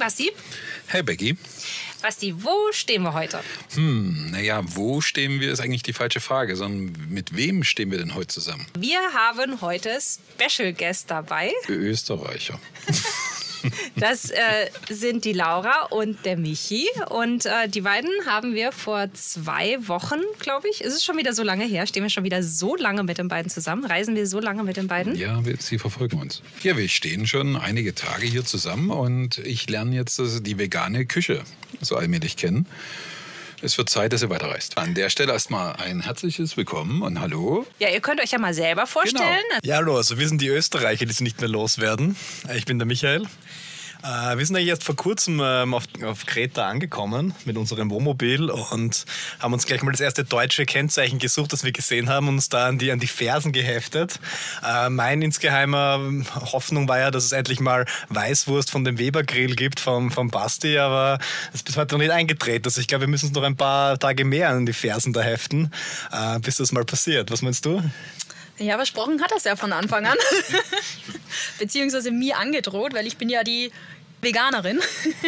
Basti. Hey Becky. Basti, wo stehen wir heute? Hm, naja, wo stehen wir ist eigentlich die falsche Frage, sondern mit wem stehen wir denn heute zusammen? Wir haben heute Special Guest dabei. Österreicher. Das äh, sind die Laura und der Michi. Und äh, die beiden haben wir vor zwei Wochen, glaube ich, ist es schon wieder so lange her, stehen wir schon wieder so lange mit den beiden zusammen, reisen wir so lange mit den beiden? Ja, wir, sie verfolgen uns. Ja, wir stehen schon einige Tage hier zusammen und ich lerne jetzt die vegane Küche so allmählich kennen. Es wird Zeit, dass ihr weiterreist. An der Stelle erstmal ein herzliches Willkommen und Hallo. Ja, ihr könnt euch ja mal selber vorstellen. Genau. Ja, hallo, also wir sind die Österreicher, die sie nicht mehr loswerden. Ich bin der Michael. Äh, wir sind eigentlich erst vor kurzem ähm, auf, auf, Kreta angekommen mit unserem Wohnmobil und haben uns gleich mal das erste deutsche Kennzeichen gesucht, das wir gesehen haben und uns da an die, an die Fersen geheftet. Äh, mein insgeheimer Hoffnung war ja, dass es endlich mal Weißwurst von dem Weber-Grill gibt vom, vom Basti, aber das ist bis heute noch nicht eingetreten. Also ich glaube, wir müssen uns noch ein paar Tage mehr an die Fersen da heften, äh, bis das mal passiert. Was meinst du? Ja, versprochen hat es ja von Anfang an. Beziehungsweise mir angedroht, weil ich bin ja die Veganerin,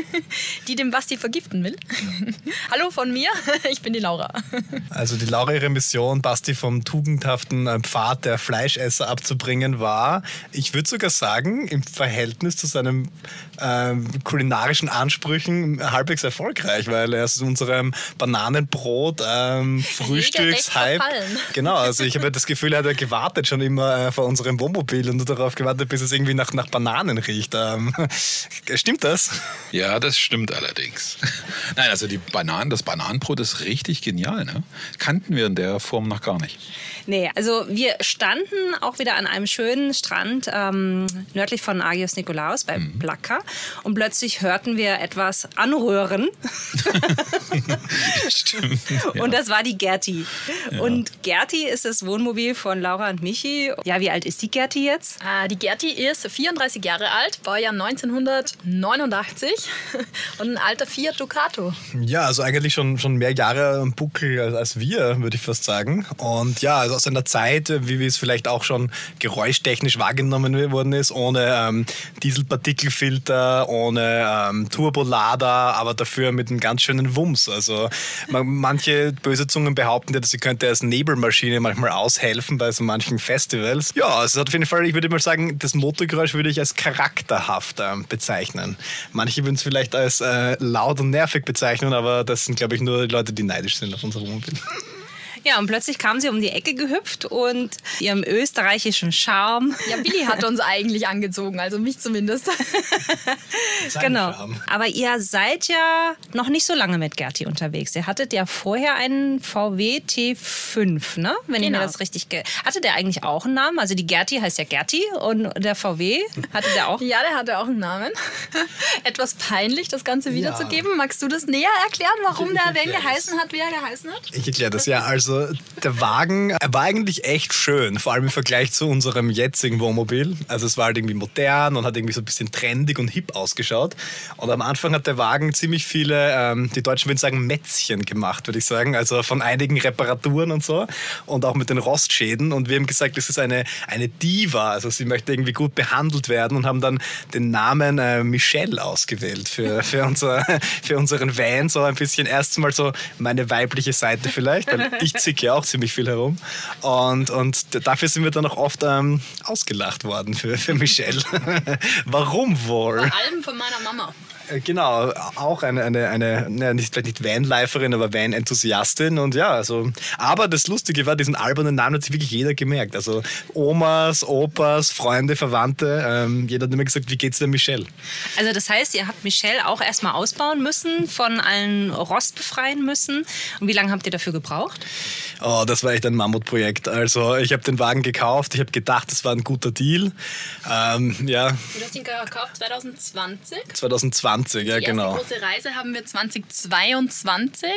die den Basti vergiften will. Hallo von mir, ich bin die Laura. Also die Laura, ihre Mission, Basti vom tugendhaften äh, Pfad der Fleischesser abzubringen, war, ich würde sogar sagen, im Verhältnis zu seinen äh, kulinarischen Ansprüchen halbwegs erfolgreich, weil er ist unserem Bananenbrot ähm, Frühstückshype. Genau, also ich habe das Gefühl, er hat gewartet schon immer äh, vor unserem Wohnmobil und darauf gewartet, bis es irgendwie nach, nach Bananen riecht. Ähm, Stimmt das? Ja, das stimmt allerdings. Nein, also die Bananen, das Bananenbrot ist richtig genial. Ne? Kannten wir in der Form noch gar nicht. Nee, also wir standen auch wieder an einem schönen Strand ähm, nördlich von Agios Nikolaos bei mhm. Plaka und plötzlich hörten wir etwas anrühren. Stimmt. Ja. Und das war die Gerti. Ja. Und Gerti ist das Wohnmobil von Laura und Michi. Ja, wie alt ist die Gerti jetzt? Äh, die Gerti ist 34 Jahre alt, Baujahr 1989 und ein alter Fiat Ducato. Ja, also eigentlich schon, schon mehr Jahre am Buckel als, als wir, würde ich fast sagen. Und ja, also also aus einer Zeit, wie es vielleicht auch schon geräuschtechnisch wahrgenommen worden ist, ohne ähm, Dieselpartikelfilter, ohne ähm, Turbolader, aber dafür mit einem ganz schönen Wumms. Also man, manche böse Zungen behaupten ja, dass sie könnte als Nebelmaschine manchmal aushelfen bei so manchen Festivals. Ja, also auf jeden Fall, ich würde mal sagen, das Motorgeräusch würde ich als charakterhaft äh, bezeichnen. Manche würden es vielleicht als äh, laut und nervig bezeichnen, aber das sind, glaube ich, nur Leute, die neidisch sind auf unser Wohnmobil. Ja, und plötzlich kam sie um die Ecke gehüpft und ihrem österreichischen Charme. Ja, Billy hat uns eigentlich angezogen, also mich zumindest. genau. Aber ihr seid ja noch nicht so lange mit Gerti unterwegs. Ihr hattet ja vorher einen VW T5, ne? Wenn genau. ich mir das richtig. Ge hatte der eigentlich auch einen Namen? Also die Gerti heißt ja Gerti und der VW hatte der auch? ja, der hatte auch einen Namen. Etwas peinlich, das Ganze wiederzugeben. Ja. Magst du das näher erklären, warum der wen geheißen hat, wie er geheißen hat? Ich erkläre das ja. Also also der Wagen war eigentlich echt schön, vor allem im Vergleich zu unserem jetzigen Wohnmobil. Also es war halt irgendwie modern und hat irgendwie so ein bisschen trendig und hip ausgeschaut. Und am Anfang hat der Wagen ziemlich viele, ähm, die Deutschen würden sagen, Mätzchen gemacht, würde ich sagen. Also von einigen Reparaturen und so und auch mit den Rostschäden. Und wir haben gesagt, das ist eine, eine Diva, also sie möchte irgendwie gut behandelt werden und haben dann den Namen äh, Michelle ausgewählt für, für, unser, für unseren Van. So ein bisschen erstmal so meine weibliche Seite vielleicht, weil ich ja auch ziemlich viel herum. Und, und dafür sind wir dann auch oft ähm, ausgelacht worden für, für Michelle. Warum wohl? Vor allem von meiner Mama. Äh, genau, auch eine, eine, eine, eine nicht, vielleicht nicht Vanliferin, aber Van-Enthusiastin. Und ja, also, aber das Lustige war, diesen albernen Namen hat sich wirklich jeder gemerkt. Also Omas, Opas, Freunde, Verwandte, ähm, jeder hat immer gesagt, wie geht's der Michelle? Also das heißt, ihr habt Michelle auch erstmal ausbauen müssen, von allen Rost befreien müssen. Und wie lange habt ihr dafür gebraucht? Oh, das war echt ein Mammutprojekt. Also ich habe den Wagen gekauft, ich habe gedacht, das war ein guter Deal. Ähm, ja. Du hast ihn gekauft 2020? 2020, ja Die genau. Die große Reise haben wir 2022.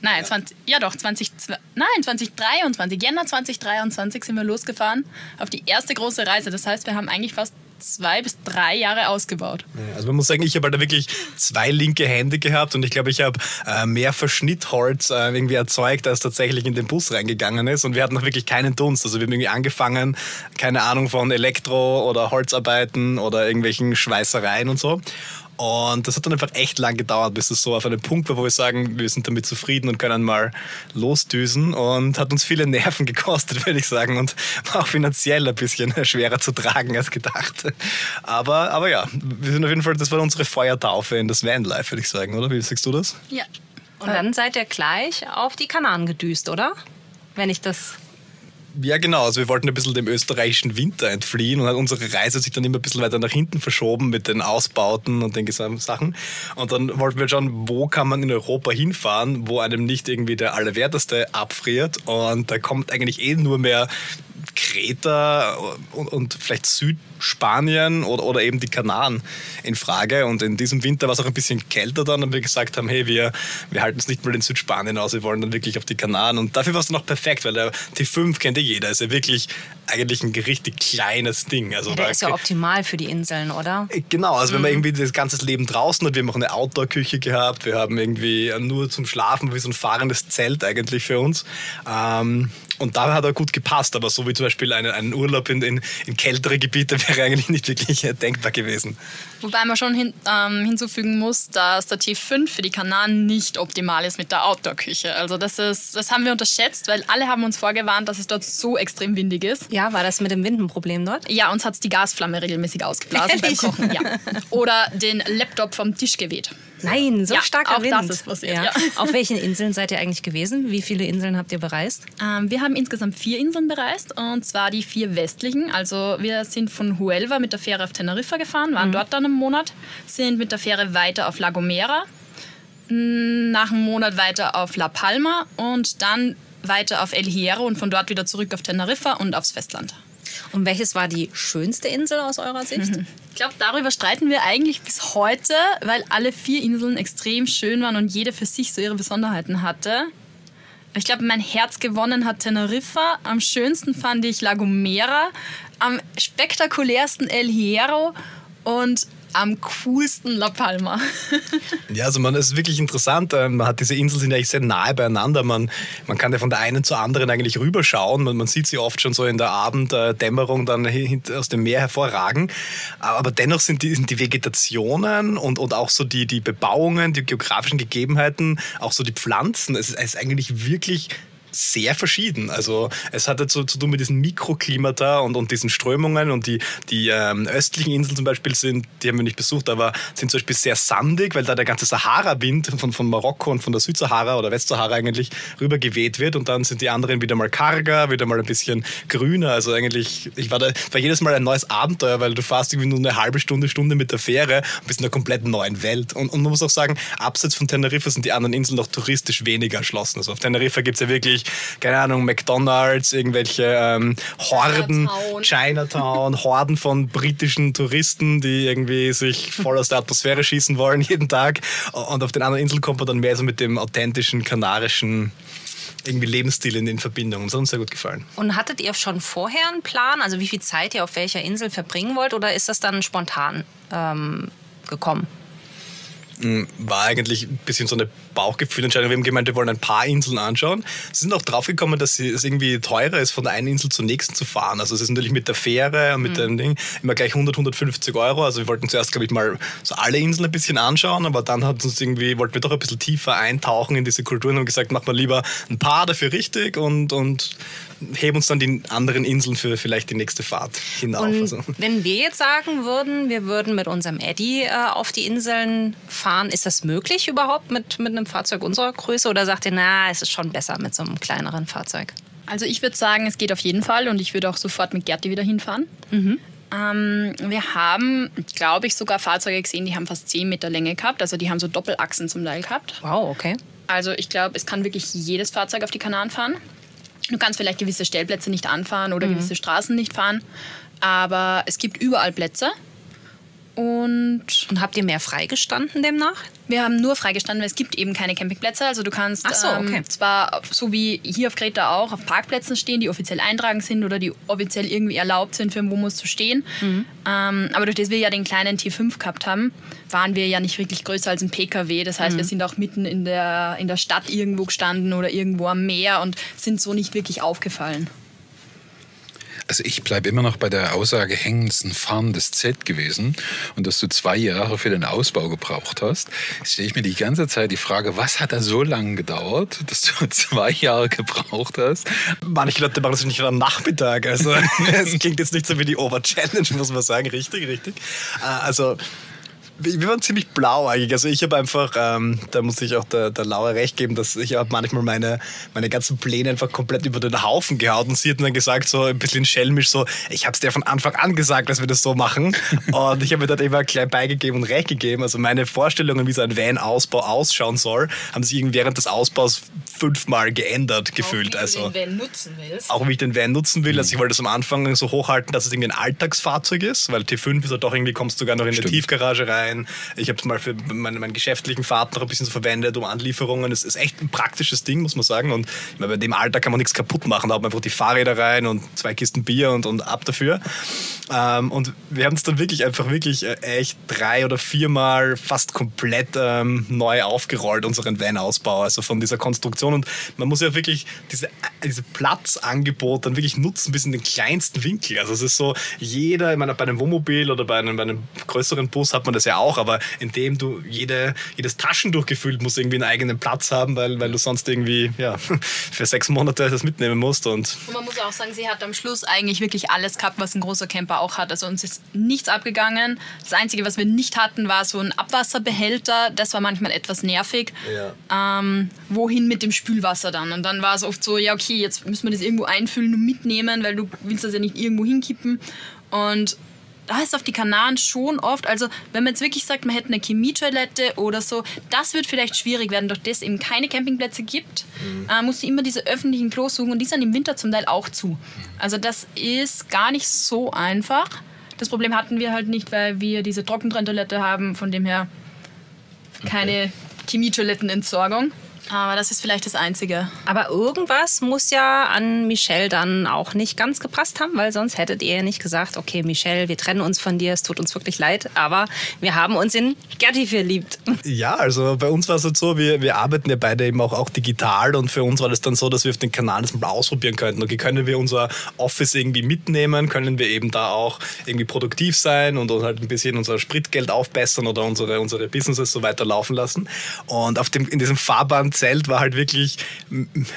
Nein, 20, ja doch, 20, nein, 2023. Jänner 2023 sind wir losgefahren auf die erste große Reise. Das heißt, wir haben eigentlich fast zwei bis drei Jahre ausgebaut. Also man muss sagen, ich habe halt da wirklich zwei linke Hände gehabt und ich glaube, ich habe äh, mehr Verschnittholz äh, irgendwie erzeugt, als tatsächlich in den Bus reingegangen ist. Und wir hatten noch wirklich keinen Dunst. Also wir haben irgendwie angefangen, keine Ahnung von Elektro oder Holzarbeiten oder irgendwelchen Schweißereien und so. Und das hat dann einfach echt lang gedauert, bis es so auf einen Punkt war, wo wir sagen, wir sind damit zufrieden und können mal losdüsen. Und hat uns viele Nerven gekostet, würde ich sagen. Und war auch finanziell ein bisschen schwerer zu tragen als gedacht. Aber, aber ja, wir sind auf jeden Fall, das war unsere Feuertaufe in das Vanlife, würde ich sagen, oder? Wie sagst du das? Ja. Und dann seid ihr gleich auf die Kanaren gedüst, oder? Wenn ich das ja, genau. Also wir wollten ein bisschen dem österreichischen Winter entfliehen und hat unsere Reise sich dann immer ein bisschen weiter nach hinten verschoben mit den Ausbauten und den gesamten Sachen. Und dann wollten wir schauen, wo kann man in Europa hinfahren, wo einem nicht irgendwie der Allerwerteste abfriert. Und da kommt eigentlich eh nur mehr Kreta und, und vielleicht Südspanien oder, oder eben die Kanaren in Frage. Und in diesem Winter war es auch ein bisschen kälter dann und wir gesagt haben, hey, wir, wir halten es nicht mal in Südspanien aus, wir wollen dann wirklich auf die Kanaren. Und dafür war es dann auch perfekt, weil der T5 kennt ja jeder, ist ja wirklich eigentlich ein richtig kleines Ding. Also ja, der ist ja optimal für die Inseln, oder? Genau, also mhm. wenn man irgendwie das ganze Leben draußen hat, wir haben auch eine Outdoor-Küche gehabt, wir haben irgendwie nur zum Schlafen wie so ein fahrendes Zelt eigentlich für uns. Ähm, und da hat er gut gepasst, aber so wie zum Beispiel einen, einen Urlaub in, in, in, kältere Gebiete wäre eigentlich nicht wirklich denkbar gewesen. Wobei man schon hin, ähm, hinzufügen muss, dass der T5 für die Kanaren nicht optimal ist mit der Outdoor-Küche. Also das, ist, das haben wir unterschätzt, weil alle haben uns vorgewarnt, dass es dort so extrem windig ist. Ja, war das mit dem Wind ein Problem dort? Ja, uns hat es die Gasflamme regelmäßig ausgeblasen beim Kochen. Ja. Oder den Laptop vom Tisch geweht. Nein, so ja, starker auch Wind. Das ist passiert, ja. Ja. Auf welchen Inseln seid ihr eigentlich gewesen? Wie viele Inseln habt ihr bereist? Ähm, wir haben insgesamt vier Inseln bereist und zwar die vier westlichen. Also wir sind von Huelva mit der Fähre auf Teneriffa gefahren, waren mhm. dort dann einen Monat, sind mit der Fähre weiter auf La Gomera, nach einem Monat weiter auf La Palma und dann weiter auf El Hierro und von dort wieder zurück auf Teneriffa und aufs Festland. Und welches war die schönste Insel aus eurer Sicht? Ich glaube, darüber streiten wir eigentlich bis heute, weil alle vier Inseln extrem schön waren und jede für sich so ihre Besonderheiten hatte. Ich glaube, mein Herz gewonnen hat Teneriffa. Am schönsten fand ich La Gomera. Am spektakulärsten El Hierro. Und am coolsten La Palma. ja, also man ist wirklich interessant. Ähm, man hat diese Inseln sind eigentlich sehr nahe beieinander. Man, man kann ja von der einen zur anderen eigentlich rüberschauen. Man, man sieht sie oft schon so in der Abenddämmerung dann aus dem Meer hervorragen. Aber dennoch sind die, sind die Vegetationen und, und auch so die, die Bebauungen, die geografischen Gegebenheiten, auch so die Pflanzen, es ist, es ist eigentlich wirklich sehr verschieden. Also es hatte zu, zu tun mit diesen Mikroklimata und, und diesen Strömungen und die, die ähm, östlichen Inseln zum Beispiel sind, die haben wir nicht besucht, aber sind zum Beispiel sehr sandig, weil da der ganze Sahara-Wind von, von Marokko und von der Südsahara oder Westsahara eigentlich rüber geweht wird und dann sind die anderen wieder mal karger, wieder mal ein bisschen grüner. Also eigentlich, ich war da, war jedes Mal ein neues Abenteuer, weil du fährst irgendwie nur eine halbe Stunde, Stunde mit der Fähre und bist in einer komplett neuen Welt. Und, und man muss auch sagen, abseits von Teneriffa sind die anderen Inseln noch touristisch weniger erschlossen. Also auf Teneriffa gibt es ja wirklich keine Ahnung, McDonalds, irgendwelche ähm, Horden, Chinatown. Chinatown, Horden von britischen Touristen, die irgendwie sich voll aus der Atmosphäre schießen wollen jeden Tag. Und auf den anderen Inseln kommt man dann mehr so mit dem authentischen kanarischen irgendwie Lebensstil in, Verbindung. Und das hat uns sehr gut gefallen. Und hattet ihr schon vorher einen Plan, also wie viel Zeit ihr auf welcher Insel verbringen wollt, oder ist das dann spontan ähm, gekommen? Hm, war eigentlich ein bisschen so eine Bauchgefühlentscheidung. Wir haben gemeint, wir wollen ein paar Inseln anschauen. Sie sind auch draufgekommen, dass es irgendwie teurer ist, von der einen Insel zur nächsten zu fahren. Also es ist natürlich mit der Fähre und mit mhm. dem Ding immer gleich 100, 150 Euro. Also wir wollten zuerst, glaube ich, mal so alle Inseln ein bisschen anschauen, aber dann hat uns irgendwie, wollten wir doch ein bisschen tiefer eintauchen in diese Kulturen und gesagt, mach mal lieber ein paar dafür richtig und, und heben uns dann die anderen Inseln für vielleicht die nächste Fahrt hinauf. Und also. Wenn wir jetzt sagen würden, wir würden mit unserem Eddy äh, auf die Inseln fahren, ist das möglich überhaupt mit, mit einem Fahrzeug unserer Größe oder sagt ihr, na, es ist schon besser mit so einem kleineren Fahrzeug? Also ich würde sagen, es geht auf jeden Fall und ich würde auch sofort mit Gerti wieder hinfahren. Mhm. Ähm, wir haben, glaube ich, sogar Fahrzeuge gesehen, die haben fast 10 Meter Länge gehabt. Also die haben so Doppelachsen zum Teil gehabt. Wow, okay. Also ich glaube, es kann wirklich jedes Fahrzeug auf die Kanaren fahren. Du kannst vielleicht gewisse Stellplätze nicht anfahren oder mhm. gewisse Straßen nicht fahren, aber es gibt überall Plätze. Und, habt ihr mehr freigestanden demnach? Wir haben nur freigestanden, weil es gibt eben keine Campingplätze. Also du kannst so, okay. ähm, zwar so wie hier auf Kreta auch auf Parkplätzen stehen, die offiziell eintragen sind oder die offiziell irgendwie erlaubt sind, für ein Wohnmobil zu stehen. Mhm. Ähm, aber durch das wir ja den kleinen T5 gehabt haben, waren wir ja nicht wirklich größer als ein PKW. Das heißt, mhm. wir sind auch mitten in der, in der Stadt irgendwo gestanden oder irgendwo am Meer und sind so nicht wirklich aufgefallen. Also ich bleibe immer noch bei der Aussage hängen, es ist ein fahrendes Zelt gewesen und dass du zwei Jahre für den Ausbau gebraucht hast. Stelle ich mir die ganze Zeit die Frage, was hat da so lange gedauert, dass du zwei Jahre gebraucht hast? Manche Leute machen das nicht am Nachmittag. Also es klingt jetzt nicht so wie die Ober-Challenge, muss man sagen. Richtig, richtig. Äh, also wir waren ziemlich blau eigentlich. Also ich habe einfach, ähm, da muss ich auch der, der Laura recht geben, dass ich habe manchmal meine, meine ganzen Pläne einfach komplett über den Haufen gehauen und sie hat dann gesagt, so ein bisschen schelmisch, so, ich habe es dir von Anfang an gesagt, dass wir das so machen. und ich habe mir dann immer gleich beigegeben und recht gegeben. Also meine Vorstellungen, wie so ein Van-Ausbau ausschauen soll, haben sich während des Ausbaus fünfmal geändert gefühlt. Auch wie also, du den Van nutzen willst. Auch wie ich den Van nutzen will. Also ich wollte es am Anfang so hochhalten, dass es irgendwie ein Alltagsfahrzeug ist, weil T5 ist ja doch irgendwie, kommst du sogar noch in Stimmt. eine Tiefgarage rein rein. Ich habe es mal für meinen, meinen geschäftlichen Fahrt noch ein bisschen so verwendet, um Anlieferungen. Es ist echt ein praktisches Ding, muss man sagen. Und meine, bei dem Alter kann man nichts kaputt machen. Da hat man einfach die Fahrräder rein und zwei Kisten Bier und, und ab dafür. Ähm, und wir haben es dann wirklich einfach wirklich äh, echt drei oder viermal fast komplett ähm, neu aufgerollt, unseren Van-Ausbau. Also von dieser Konstruktion. Und man muss ja wirklich diese, diese Platzangebot dann wirklich nutzen bis in den kleinsten Winkel. Also es ist so, jeder, ich meine, bei einem Wohnmobil oder bei einem, bei einem größeren Bus hat man das ja auch, aber indem du jede, jedes Taschentuch gefühlt muss irgendwie einen eigenen Platz haben, weil, weil du sonst irgendwie ja, für sechs Monate das mitnehmen musst. Und, und man muss auch sagen, sie hat am Schluss eigentlich wirklich alles gehabt, was ein großer Camper auch hat. Also uns ist nichts abgegangen. Das Einzige, was wir nicht hatten, war so ein Abwasserbehälter. Das war manchmal etwas nervig. Ja. Ähm, wohin mit dem Spülwasser dann? Und dann war es oft so, ja okay, jetzt müssen wir das irgendwo einfüllen und mitnehmen, weil du willst das ja nicht irgendwo hinkippen. Und da ist auf die Kanaren schon oft, also wenn man jetzt wirklich sagt, man hätte eine Chemietoilette oder so, das wird vielleicht schwierig werden, durch das es eben keine Campingplätze gibt, mhm. äh, musst du immer diese öffentlichen Klos suchen und die sind im Winter zum Teil auch zu. Also das ist gar nicht so einfach. Das Problem hatten wir halt nicht, weil wir diese Trockentrenntoilette haben, von dem her keine okay. Chemietoilettenentsorgung. Aber das ist vielleicht das Einzige. Aber irgendwas muss ja an Michelle dann auch nicht ganz gepasst haben, weil sonst hättet ihr ja nicht gesagt, okay, Michelle, wir trennen uns von dir, es tut uns wirklich leid, aber wir haben uns in Gerti verliebt. Ja, also bei uns war es halt so, wir, wir arbeiten ja beide eben auch, auch digital und für uns war das dann so, dass wir auf den Kanal das mal ausprobieren könnten. Okay, können wir unser Office irgendwie mitnehmen? Können wir eben da auch irgendwie produktiv sein und halt ein bisschen unser Spritgeld aufbessern oder unsere, unsere Businesses so weiter laufen lassen? Und auf dem, in diesem Fahrband Zelt war halt wirklich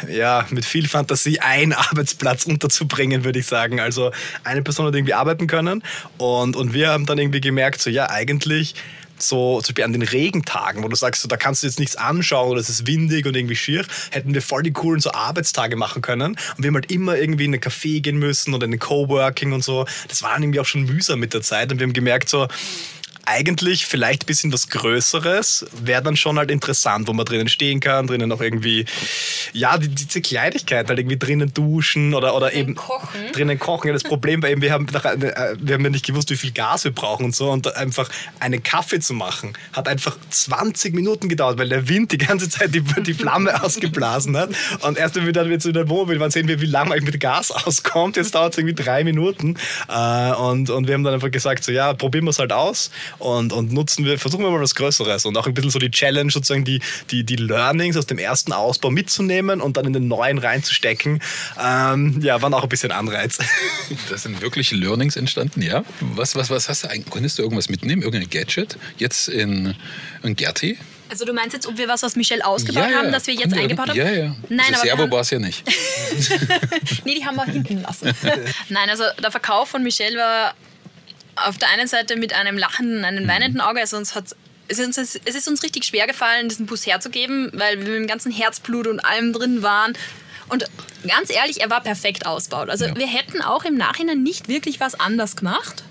ja, mit viel Fantasie ein Arbeitsplatz unterzubringen, würde ich sagen. Also eine Person hat irgendwie arbeiten können und, und wir haben dann irgendwie gemerkt, so ja, eigentlich so zum Beispiel an den Regentagen, wo du sagst, so, da kannst du jetzt nichts anschauen oder es ist windig und irgendwie schier, hätten wir voll die coolen so Arbeitstage machen können. Und wir haben halt immer irgendwie in einen Café gehen müssen oder in ein Coworking und so. Das war irgendwie auch schon mühsam mit der Zeit und wir haben gemerkt, so, eigentlich vielleicht ein bisschen was Größeres wäre dann schon halt interessant, wo man drinnen stehen kann, drinnen auch irgendwie, ja, die, diese Kleinigkeit, halt irgendwie drinnen duschen oder, oder eben kochen. drinnen kochen. Ja, das Problem war eben, wir haben, äh, wir haben ja nicht gewusst, wie viel Gas wir brauchen und so und einfach einen Kaffee zu machen, hat einfach 20 Minuten gedauert, weil der Wind die ganze Zeit die, die Flamme ausgeblasen hat und erst wenn wir dann wieder in der Wohnmobil waren, sehen wir, wie lange eigentlich mit Gas auskommt. Jetzt dauert es irgendwie drei Minuten äh, und, und wir haben dann einfach gesagt, so ja, probieren wir es halt aus und, und nutzen wir, versuchen wir mal was Größeres und auch ein bisschen so die Challenge, sozusagen die, die, die Learnings aus dem ersten Ausbau mitzunehmen und dann in den neuen reinzustecken. Ähm, ja, waren auch ein bisschen Anreiz. Das sind wirklich Learnings entstanden, ja? Was, was, was hast du eigentlich? Konntest du irgendwas mitnehmen? Irgendein Gadget? Jetzt in, in Gerti? Also du meinst jetzt, ob wir was aus Michelle ausgebaut ja, haben, das wir jetzt eingebaut haben? Ja, ja. Nein, also aber Servo war es ja nicht. nee, die haben wir hinten lassen. Nein, also der Verkauf von Michelle war auf der einen Seite mit einem lachenden, einem mhm. weinenden Auge. Also uns hat es ist, uns, es ist uns richtig schwer gefallen, diesen Bus herzugeben, weil wir mit dem ganzen Herzblut und allem drin waren. Und ganz ehrlich, er war perfekt ausgebaut. Also ja. wir hätten auch im Nachhinein nicht wirklich was anders gemacht.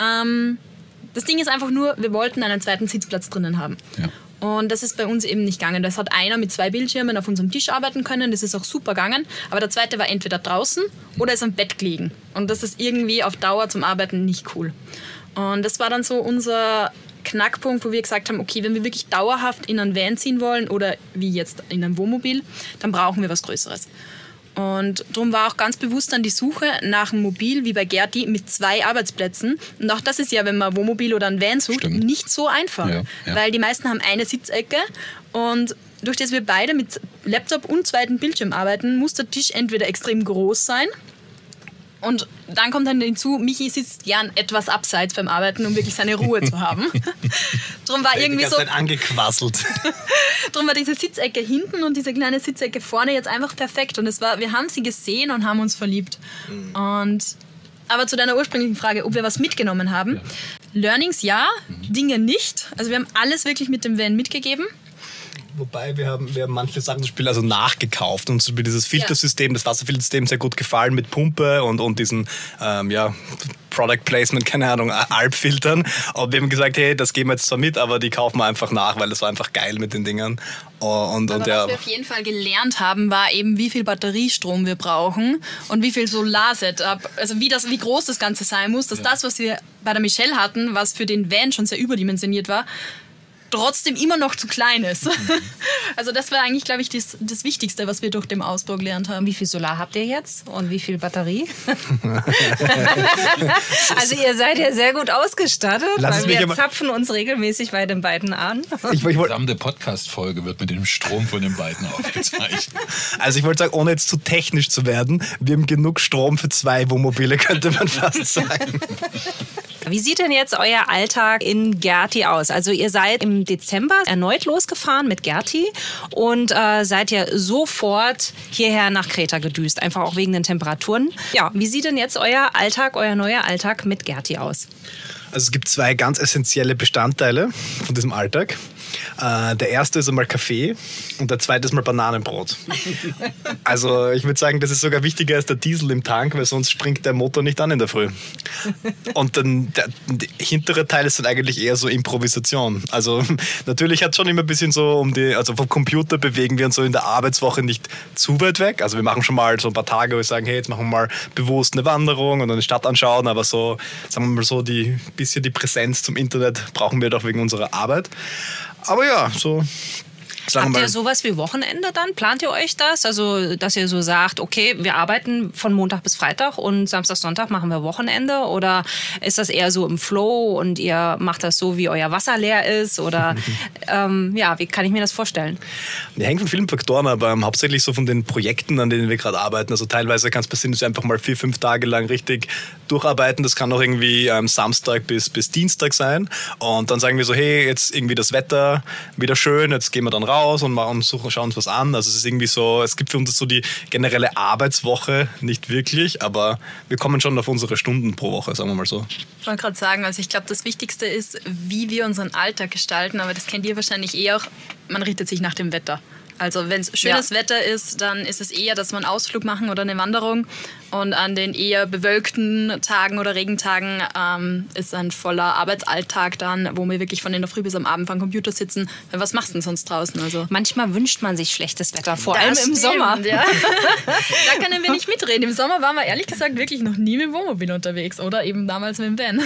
Ähm, das Ding ist einfach nur, wir wollten einen zweiten Sitzplatz drinnen haben. Ja. Und das ist bei uns eben nicht gegangen. Das hat einer mit zwei Bildschirmen auf unserem Tisch arbeiten können. Das ist auch super gegangen. Aber der zweite war entweder draußen oder ist am Bett gelegen. Und das ist irgendwie auf Dauer zum Arbeiten nicht cool. Und das war dann so unser Knackpunkt, wo wir gesagt haben, okay, wenn wir wirklich dauerhaft in einen Van ziehen wollen oder wie jetzt in ein Wohnmobil, dann brauchen wir was Größeres. Und darum war auch ganz bewusst dann die Suche nach einem Mobil wie bei Gerti mit zwei Arbeitsplätzen. Und auch das ist ja, wenn man Wohnmobil oder ein Van sucht, Stimmt. nicht so einfach. Ja, ja. Weil die meisten haben eine Sitzecke und durch das wir beide mit Laptop und zweiten Bildschirm arbeiten, muss der Tisch entweder extrem groß sein und dann kommt dann hinzu, Michi sitzt gern etwas abseits beim Arbeiten, um wirklich seine Ruhe zu haben. Drum war irgendwie so. angequasselt. Drum war diese Sitzecke hinten und diese kleine Sitzecke vorne jetzt einfach perfekt. Und es war, wir haben sie gesehen und haben uns verliebt. Mhm. Und aber zu deiner ursprünglichen Frage, ob wir was mitgenommen haben. Ja. Learnings ja, mhm. Dinge nicht. Also wir haben alles wirklich mit dem Van mitgegeben. Wobei wir haben, wir haben manche Sachen zum Beispiel also nachgekauft. Und zum Beispiel dieses Filtersystem, das Wasserfiltersystem sehr gut gefallen mit Pumpe und, und diesen ähm, ja, Product Placement, keine Ahnung, Alpfiltern. Und wir haben gesagt, hey, das geben wir jetzt zwar mit, aber die kaufen wir einfach nach, weil das war einfach geil mit den Dingern. Und, und, ja. was wir auf jeden Fall gelernt haben, war eben, wie viel Batteriestrom wir brauchen und wie viel Solar-Setup, also wie, das, wie groß das Ganze sein muss, dass ja. das, was wir bei der Michelle hatten, was für den Van schon sehr überdimensioniert war, trotzdem immer noch zu klein ist. Also das war eigentlich, glaube ich, das, das, Wichtigste, was wir durch den Ausbau gelernt haben. Wie viel Solar habt ihr jetzt und wie viel Batterie? also ihr seid ja sehr gut ausgestattet, Lass weil wir zapfen uns regelmäßig bei den beiden an. Ich, ich die gesamte Podcast-Folge wird mit dem Strom von den beiden aufgezeichnet. Also ich wollte sagen, ohne jetzt zu technisch zu werden, wir haben genug Strom für zwei Wohnmobile, könnte man fast sagen. Wie sieht denn jetzt euer Alltag in Gerti aus? Also ihr seid im Dezember erneut losgefahren mit Gerti und äh, seid ja sofort hierher nach Kreta gedüst, einfach auch wegen den Temperaturen. Ja, wie sieht denn jetzt euer Alltag, euer neuer Alltag mit Gerti aus? Also es gibt zwei ganz essentielle Bestandteile von diesem Alltag. Äh, der erste ist einmal Kaffee und der zweite ist mal Bananenbrot. also ich würde sagen, das ist sogar wichtiger als der Diesel im Tank, weil sonst springt der Motor nicht an in der Früh. Und dann der, der hintere Teil ist dann eigentlich eher so Improvisation. Also natürlich hat es schon immer ein bisschen so um die, also vom Computer bewegen wir uns so in der Arbeitswoche nicht zu weit weg. Also wir machen schon mal so ein paar Tage, wo wir sagen, hey, jetzt machen wir mal bewusst eine Wanderung und eine Stadt anschauen, aber so, sagen wir mal so, die bisschen die Präsenz zum Internet brauchen wir doch wegen unserer Arbeit. Aber ja, so Sagen Habt ihr sowas wie Wochenende dann? Plant ihr euch das? Also, dass ihr so sagt, okay, wir arbeiten von Montag bis Freitag und Samstag, Sonntag machen wir Wochenende? Oder ist das eher so im Flow und ihr macht das so, wie euer Wasser leer ist? Oder ähm, ja, wie kann ich mir das vorstellen? Ja, hängt von vielen Faktoren, aber ähm, hauptsächlich so von den Projekten, an denen wir gerade arbeiten. Also teilweise kann es passieren, dass wir einfach mal vier, fünf Tage lang richtig durcharbeiten. Das kann auch irgendwie ähm, Samstag bis, bis Dienstag sein. Und dann sagen wir so, hey, jetzt irgendwie das Wetter wieder schön, jetzt gehen wir dann raus raus und machen, suchen, schauen uns was an. Also es ist irgendwie so, es gibt für uns so die generelle Arbeitswoche nicht wirklich, aber wir kommen schon auf unsere Stunden pro Woche, sagen wir mal so. Ich wollte gerade sagen, also ich glaube, das Wichtigste ist, wie wir unseren Alltag gestalten, aber das kennt ihr wahrscheinlich eh auch, man richtet sich nach dem Wetter. Also wenn es schönes ja. Wetter ist, dann ist es eher, dass wir einen Ausflug machen oder eine Wanderung. Und an den eher bewölkten Tagen oder Regentagen ähm, ist ein voller Arbeitsalltag dann, wo wir wirklich von in der Früh bis am Abend am Computer sitzen. Was machst du denn sonst draußen? Also Manchmal wünscht man sich schlechtes Wetter, vor allem im Sommer. Ja. da können wir nicht mitreden. Im Sommer waren wir ehrlich gesagt wirklich noch nie mit dem Wohnmobil unterwegs oder eben damals mit dem Van.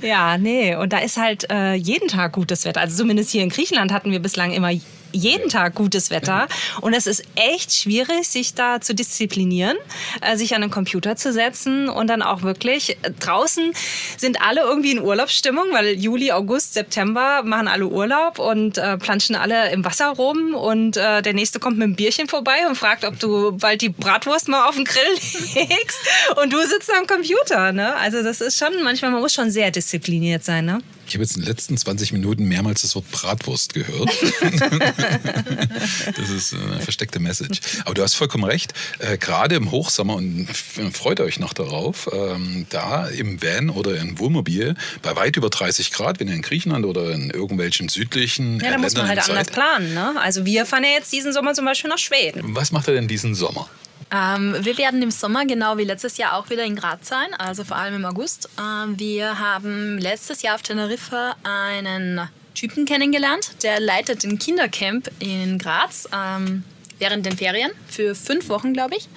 Ja, nee. Und da ist halt äh, jeden Tag gutes Wetter. Also zumindest hier in Griechenland hatten wir bislang immer jeden Tag gutes Wetter. Und es ist echt schwierig, sich da zu disziplinieren, äh, sich an den Computer zu setzen und dann auch wirklich äh, draußen sind alle irgendwie in Urlaubsstimmung, weil Juli, August, September machen alle Urlaub und äh, planschen alle im Wasser rum und äh, der nächste kommt mit einem Bierchen vorbei und fragt, ob du bald die Bratwurst mal auf den Grill legst und du sitzt am Computer. Ne? Also das ist schon, manchmal, man muss schon sehr diszipliniert sein. Ne? Ich habe jetzt in den letzten 20 Minuten mehrmals das Wort Bratwurst gehört. das ist eine versteckte Message. Aber du hast vollkommen recht. Äh, Gerade im Hochsommer, und freut euch noch darauf, ähm, da im Van oder im Wohnmobil bei weit über 30 Grad, wenn ihr in Griechenland oder in irgendwelchen südlichen Ja, da muss man halt anders planen. Ne? Also wir fahren ja jetzt diesen Sommer zum Beispiel nach Schweden. Was macht er denn diesen Sommer? Ähm, wir werden im Sommer genau wie letztes Jahr auch wieder in Graz sein, also vor allem im August. Ähm, wir haben letztes Jahr auf Teneriffa einen Typen kennengelernt, der leitet ein Kindercamp in Graz ähm, während den Ferien für fünf Wochen, glaube ich.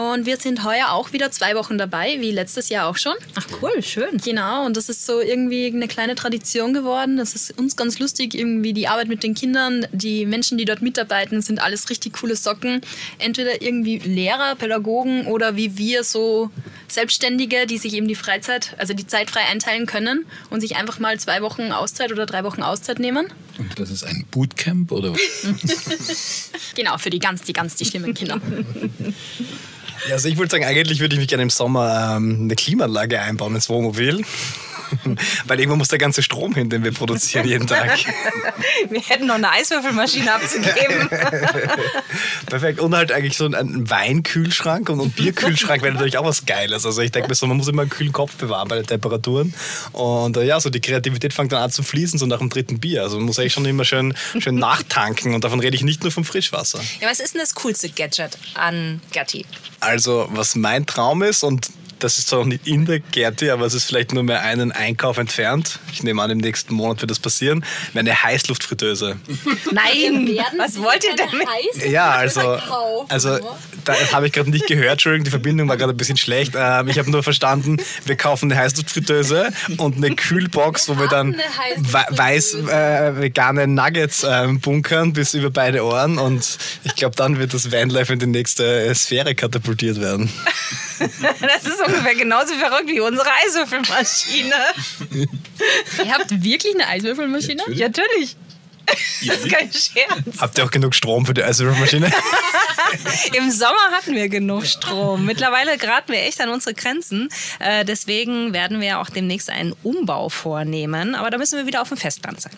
Und wir sind heuer auch wieder zwei Wochen dabei, wie letztes Jahr auch schon. Ach cool, schön. Genau, und das ist so irgendwie eine kleine Tradition geworden. Das ist uns ganz lustig, irgendwie die Arbeit mit den Kindern. Die Menschen, die dort mitarbeiten, sind alles richtig coole Socken. Entweder irgendwie Lehrer, Pädagogen oder wie wir so Selbstständige, die sich eben die Freizeit, also die Zeit frei einteilen können und sich einfach mal zwei Wochen Auszeit oder drei Wochen Auszeit nehmen. Und das ist ein Bootcamp oder? genau, für die ganz, die ganz, die schlimmen Kinder. Ja, also ich würde sagen, eigentlich würde ich mich gerne im Sommer ähm, eine Klimaanlage einbauen ins Wohnmobil. Weil irgendwo muss der ganze Strom hin, den wir produzieren jeden Tag. wir hätten noch eine Eiswürfelmaschine abzugeben. Perfekt. Und halt eigentlich so ein Weinkühlschrank und ein Bierkühlschrank wäre natürlich auch was Geiles. Also ich denke mir so, man muss immer einen kühlen Kopf bewahren bei den Temperaturen. Und äh, ja, so die Kreativität fängt dann an zu fließen, so nach dem dritten Bier. Also man muss eigentlich schon immer schön, schön nachtanken. Und davon rede ich nicht nur vom Frischwasser. Ja, was ist denn das coolste Gadget an Gerti? Also, was mein Traum ist, und das ist zwar noch nicht in der Gärte, aber es ist vielleicht nur mehr einen Einkauf entfernt. Ich nehme an, im nächsten Monat wird das passieren. Eine Heißluftfritteuse. Nein, was wollt ihr damit? Ja, also, also da habe ich gerade nicht gehört, Entschuldigung, die Verbindung war gerade ein bisschen schlecht. Ähm, ich habe nur verstanden, wir kaufen eine Heißluftfritteuse und eine Kühlbox, wo wir dann weiß äh, vegane Nuggets äh, bunkern bis über beide Ohren und ich glaube, dann wird das Vanlife in die nächste Sphäre katapultiert werden. das ist ungefähr genauso verrückt wie unsere Eiswürfelmaschine. Ihr habt wirklich eine Eiswürfelmaschine? Ja, natürlich. Das ist kein Scherz. Habt ihr auch genug Strom für die Eiswürfelmaschine? Im Sommer hatten wir genug Strom. Mittlerweile geraten wir echt an unsere Grenzen. Äh, deswegen werden wir auch demnächst einen Umbau vornehmen. Aber da müssen wir wieder auf dem Festland sein.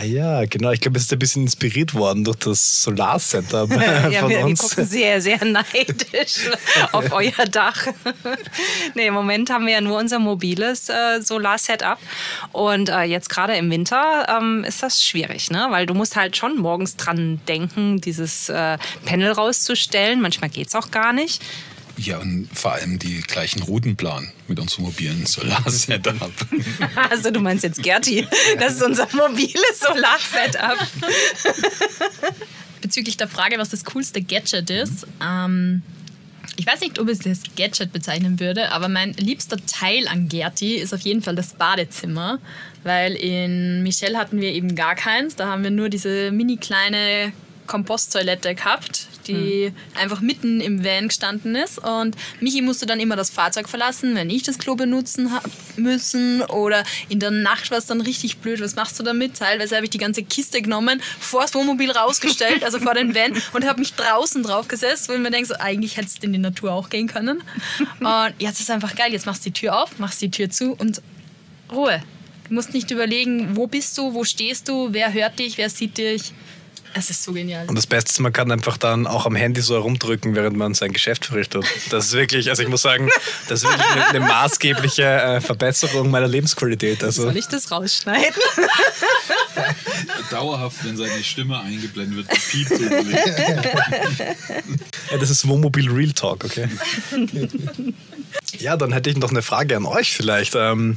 Ah ja, genau. Ich glaube, es ist ein bisschen inspiriert worden durch das Solar-Setup ja, von wir, uns. Wir gucken sehr, sehr neidisch auf euer Dach. nee, im Moment haben wir ja nur unser mobiles äh, Solar-Setup. Und äh, jetzt gerade im Winter ähm, ist das schwierig, ne? weil du musst halt schon morgens dran denken, dieses äh, Panel rauszustellen. Manchmal geht es auch gar nicht. Ja, und vor allem die gleichen Routen planen mit unserem mobilen Solar-Setup. also du meinst jetzt Gerti, das ist unser mobiles Solar-Setup. Bezüglich der Frage, was das coolste Gadget ist, ähm, ich weiß nicht, ob ich das Gadget bezeichnen würde, aber mein liebster Teil an Gerti ist auf jeden Fall das Badezimmer, weil in Michelle hatten wir eben gar keins. Da haben wir nur diese mini kleine Komposttoilette gehabt, die hm. einfach mitten im Van gestanden ist. Und Michi musste dann immer das Fahrzeug verlassen, wenn ich das Klo benutzen habe müssen. Oder in der Nacht war es dann richtig blöd. Was machst du damit? Teilweise habe ich die ganze Kiste genommen, vor das Wohnmobil rausgestellt, also vor den Van, und habe mich draußen drauf gesetzt, wo ich mir denke, so, eigentlich hätte es in die Natur auch gehen können. Und jetzt ist es einfach geil. Jetzt machst du die Tür auf, machst die Tür zu und Ruhe. Du musst nicht überlegen, wo bist du, wo stehst du, wer hört dich, wer sieht dich. Es ist so genial. Und das Beste ist, man kann einfach dann auch am Handy so herumdrücken, während man sein Geschäft verrichtet. Das ist wirklich, also ich muss sagen, das ist wirklich eine, eine maßgebliche äh, Verbesserung meiner Lebensqualität. Also Soll ich das rausschneiden? Dauerhaft, wenn seine Stimme eingeblendet wird, piept ja, Das ist Wohnmobil Real Talk, okay? ja, dann hätte ich noch eine Frage an euch vielleicht. Ähm,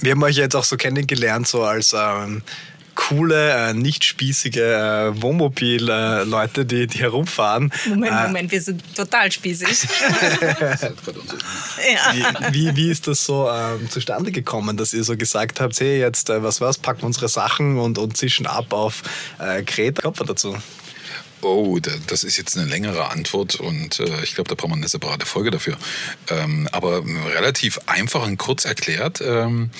wir haben euch jetzt auch so kennengelernt, so als ähm, coole, äh, nicht spießige äh, Wohnmobil-Leute, die, die herumfahren. Moment, äh, Moment, wir sind total spießig. wie, wie, wie, ist das so ähm, zustande gekommen, dass ihr so gesagt habt, hey, jetzt, äh, was war's, packen wir unsere Sachen und, und zischen ab auf äh, Kreta? Kommt man dazu? Oh, das ist jetzt eine längere Antwort und äh, ich glaube, da braucht man eine separate Folge dafür. Ähm, aber relativ einfach und kurz erklärt, ähm,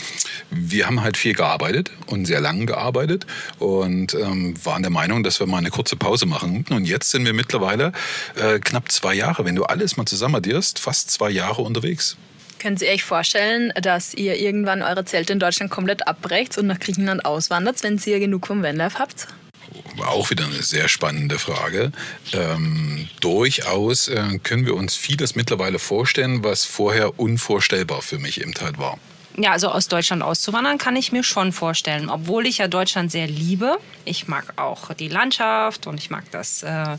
wir haben halt viel gearbeitet und sehr lang gearbeitet und ähm, waren der Meinung, dass wir mal eine kurze Pause machen. Und jetzt sind wir mittlerweile äh, knapp zwei Jahre, wenn du alles mal zusammen addierst, fast zwei Jahre unterwegs. Können Sie euch vorstellen, dass ihr irgendwann eure Zelte in Deutschland komplett abbrecht und nach Griechenland auswandert, wenn ihr genug vom Vanlife habt? Auch wieder eine sehr spannende Frage. Ähm, durchaus äh, können wir uns vieles mittlerweile vorstellen, was vorher unvorstellbar für mich im Teil war. Ja, also aus Deutschland auszuwandern kann ich mir schon vorstellen, obwohl ich ja Deutschland sehr liebe. Ich mag auch die Landschaft und ich mag das äh,